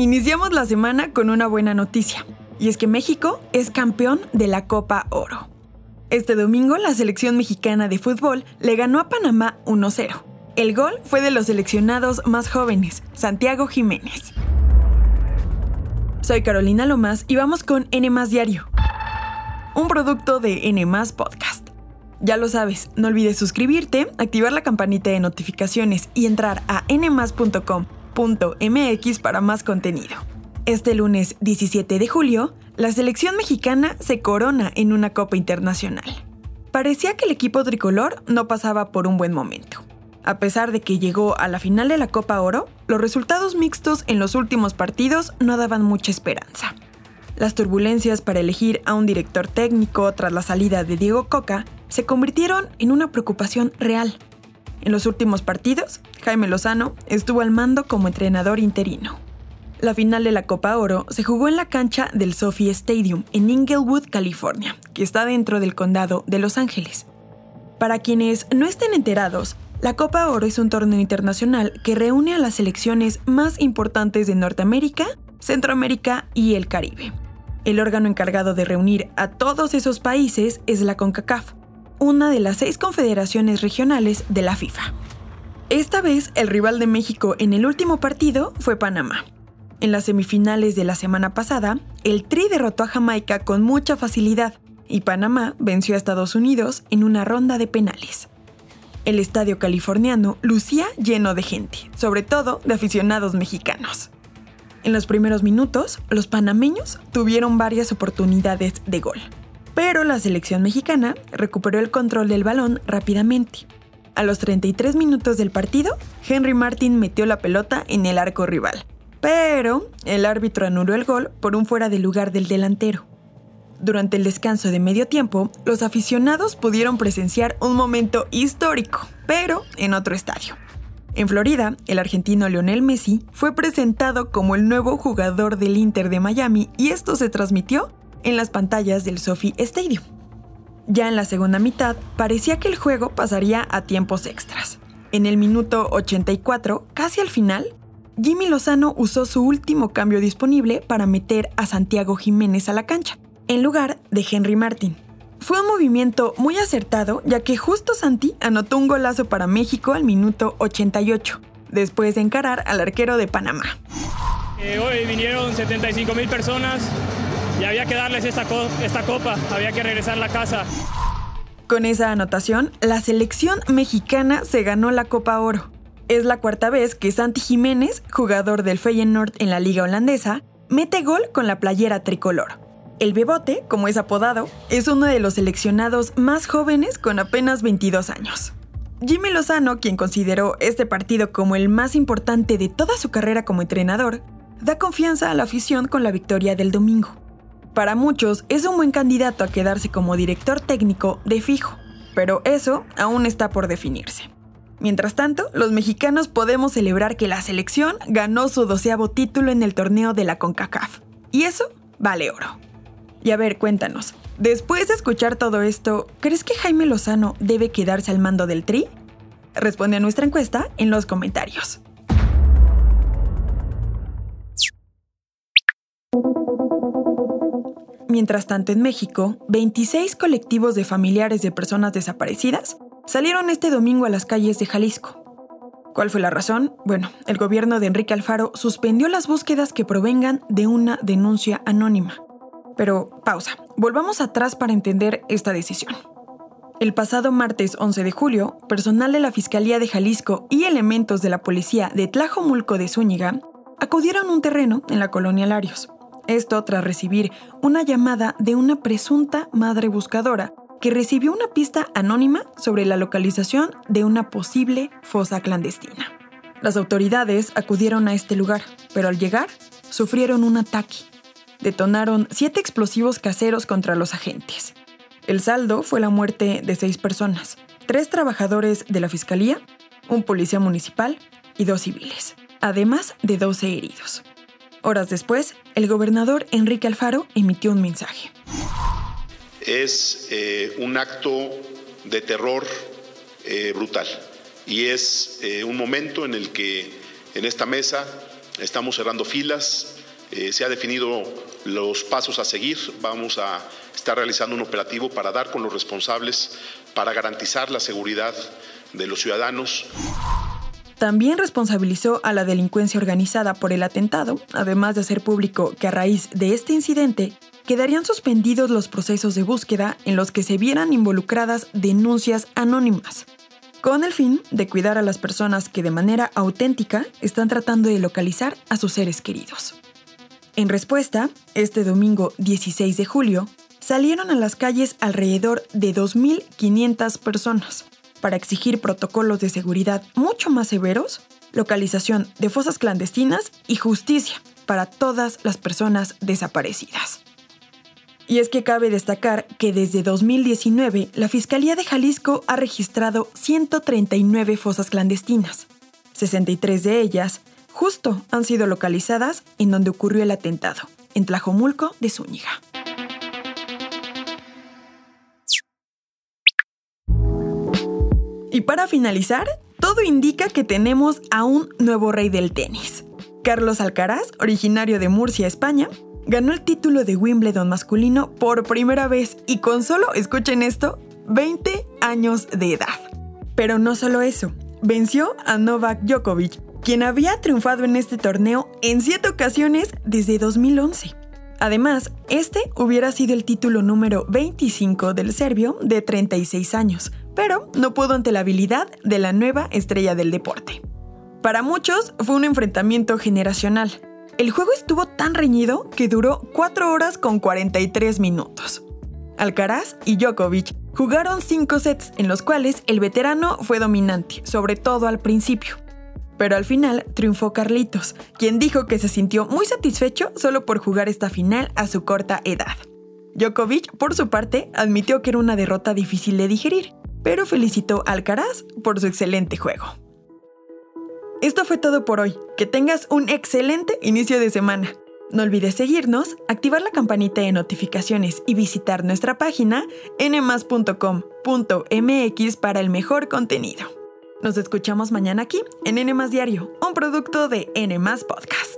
Iniciamos la semana con una buena noticia, y es que México es campeón de la Copa Oro. Este domingo la selección mexicana de fútbol le ganó a Panamá 1-0. El gol fue de los seleccionados más jóvenes, Santiago Jiménez. Soy Carolina Lomas y vamos con N Diario, un producto de N Podcast. Ya lo sabes, no olvides suscribirte, activar la campanita de notificaciones y entrar a nmas.com.mx para más contenido. Este lunes 17 de julio, la selección mexicana se corona en una Copa Internacional. Parecía que el equipo tricolor no pasaba por un buen momento. A pesar de que llegó a la final de la Copa Oro, los resultados mixtos en los últimos partidos no daban mucha esperanza. Las turbulencias para elegir a un director técnico tras la salida de Diego Coca se convirtieron en una preocupación real. En los últimos partidos, Jaime Lozano estuvo al mando como entrenador interino. La final de la Copa Oro se jugó en la cancha del Sophie Stadium en Inglewood, California, que está dentro del condado de Los Ángeles. Para quienes no estén enterados, la Copa Oro es un torneo internacional que reúne a las selecciones más importantes de Norteamérica, Centroamérica y el Caribe. El órgano encargado de reunir a todos esos países es la CONCACAF, una de las seis confederaciones regionales de la FIFA. Esta vez el rival de México en el último partido fue Panamá. En las semifinales de la semana pasada, el Tri derrotó a Jamaica con mucha facilidad y Panamá venció a Estados Unidos en una ronda de penales. El estadio californiano lucía lleno de gente, sobre todo de aficionados mexicanos. En los primeros minutos, los panameños tuvieron varias oportunidades de gol, pero la selección mexicana recuperó el control del balón rápidamente. A los 33 minutos del partido, Henry Martin metió la pelota en el arco rival, pero el árbitro anuló el gol por un fuera de lugar del delantero. Durante el descanso de medio tiempo, los aficionados pudieron presenciar un momento histórico, pero en otro estadio. En Florida, el argentino Lionel Messi fue presentado como el nuevo jugador del Inter de Miami y esto se transmitió en las pantallas del Sophie Stadium. Ya en la segunda mitad, parecía que el juego pasaría a tiempos extras. En el minuto 84, casi al final, Jimmy Lozano usó su último cambio disponible para meter a Santiago Jiménez a la cancha en lugar de Henry Martin. Fue un movimiento muy acertado ya que justo Santi anotó un golazo para México al minuto 88, después de encarar al arquero de Panamá. Eh, hoy vinieron 75 mil personas y había que darles esta, esta copa, había que regresar a la casa. Con esa anotación, la selección mexicana se ganó la Copa Oro. Es la cuarta vez que Santi Jiménez, jugador del Feyenoord en la liga holandesa, mete gol con la playera tricolor. El Bebote, como es apodado, es uno de los seleccionados más jóvenes con apenas 22 años. Jimmy Lozano, quien consideró este partido como el más importante de toda su carrera como entrenador, da confianza a la afición con la victoria del domingo. Para muchos es un buen candidato a quedarse como director técnico de fijo, pero eso aún está por definirse. Mientras tanto, los mexicanos podemos celebrar que la selección ganó su doceavo título en el torneo de la CONCACAF. Y eso vale oro. Y a ver, cuéntanos, después de escuchar todo esto, ¿crees que Jaime Lozano debe quedarse al mando del Tri? Responde a nuestra encuesta en los comentarios. Mientras tanto, en México, 26 colectivos de familiares de personas desaparecidas salieron este domingo a las calles de Jalisco. ¿Cuál fue la razón? Bueno, el gobierno de Enrique Alfaro suspendió las búsquedas que provengan de una denuncia anónima. Pero pausa, volvamos atrás para entender esta decisión. El pasado martes 11 de julio, personal de la Fiscalía de Jalisco y elementos de la policía de Tlajomulco de Zúñiga acudieron a un terreno en la colonia Larios. Esto tras recibir una llamada de una presunta madre buscadora que recibió una pista anónima sobre la localización de una posible fosa clandestina. Las autoridades acudieron a este lugar, pero al llegar sufrieron un ataque detonaron siete explosivos caseros contra los agentes. El saldo fue la muerte de seis personas, tres trabajadores de la Fiscalía, un policía municipal y dos civiles, además de 12 heridos. Horas después, el gobernador Enrique Alfaro emitió un mensaje. Es eh, un acto de terror eh, brutal y es eh, un momento en el que en esta mesa estamos cerrando filas, se ha definido los pasos a seguir, vamos a estar realizando un operativo para dar con los responsables, para garantizar la seguridad de los ciudadanos. También responsabilizó a la delincuencia organizada por el atentado, además de hacer público que a raíz de este incidente quedarían suspendidos los procesos de búsqueda en los que se vieran involucradas denuncias anónimas, con el fin de cuidar a las personas que de manera auténtica están tratando de localizar a sus seres queridos. En respuesta, este domingo 16 de julio, salieron a las calles alrededor de 2.500 personas para exigir protocolos de seguridad mucho más severos, localización de fosas clandestinas y justicia para todas las personas desaparecidas. Y es que cabe destacar que desde 2019 la Fiscalía de Jalisco ha registrado 139 fosas clandestinas. 63 de ellas justo han sido localizadas en donde ocurrió el atentado, en Tlajomulco de Zúñiga. Y para finalizar, todo indica que tenemos a un nuevo rey del tenis. Carlos Alcaraz, originario de Murcia, España, ganó el título de Wimbledon masculino por primera vez y con solo, escuchen esto, 20 años de edad. Pero no solo eso, venció a Novak Djokovic, quien había triunfado en este torneo en 7 ocasiones desde 2011. Además, este hubiera sido el título número 25 del serbio de 36 años, pero no pudo ante la habilidad de la nueva estrella del deporte. Para muchos fue un enfrentamiento generacional. El juego estuvo tan reñido que duró 4 horas con 43 minutos. Alcaraz y Djokovic jugaron 5 sets en los cuales el veterano fue dominante, sobre todo al principio. Pero al final triunfó Carlitos, quien dijo que se sintió muy satisfecho solo por jugar esta final a su corta edad. Djokovic, por su parte, admitió que era una derrota difícil de digerir, pero felicitó Alcaraz por su excelente juego. Esto fue todo por hoy. Que tengas un excelente inicio de semana. No olvides seguirnos, activar la campanita de notificaciones y visitar nuestra página nmas.com.mx para el mejor contenido. Nos escuchamos mañana aquí en N Diario, un producto de N Podcast.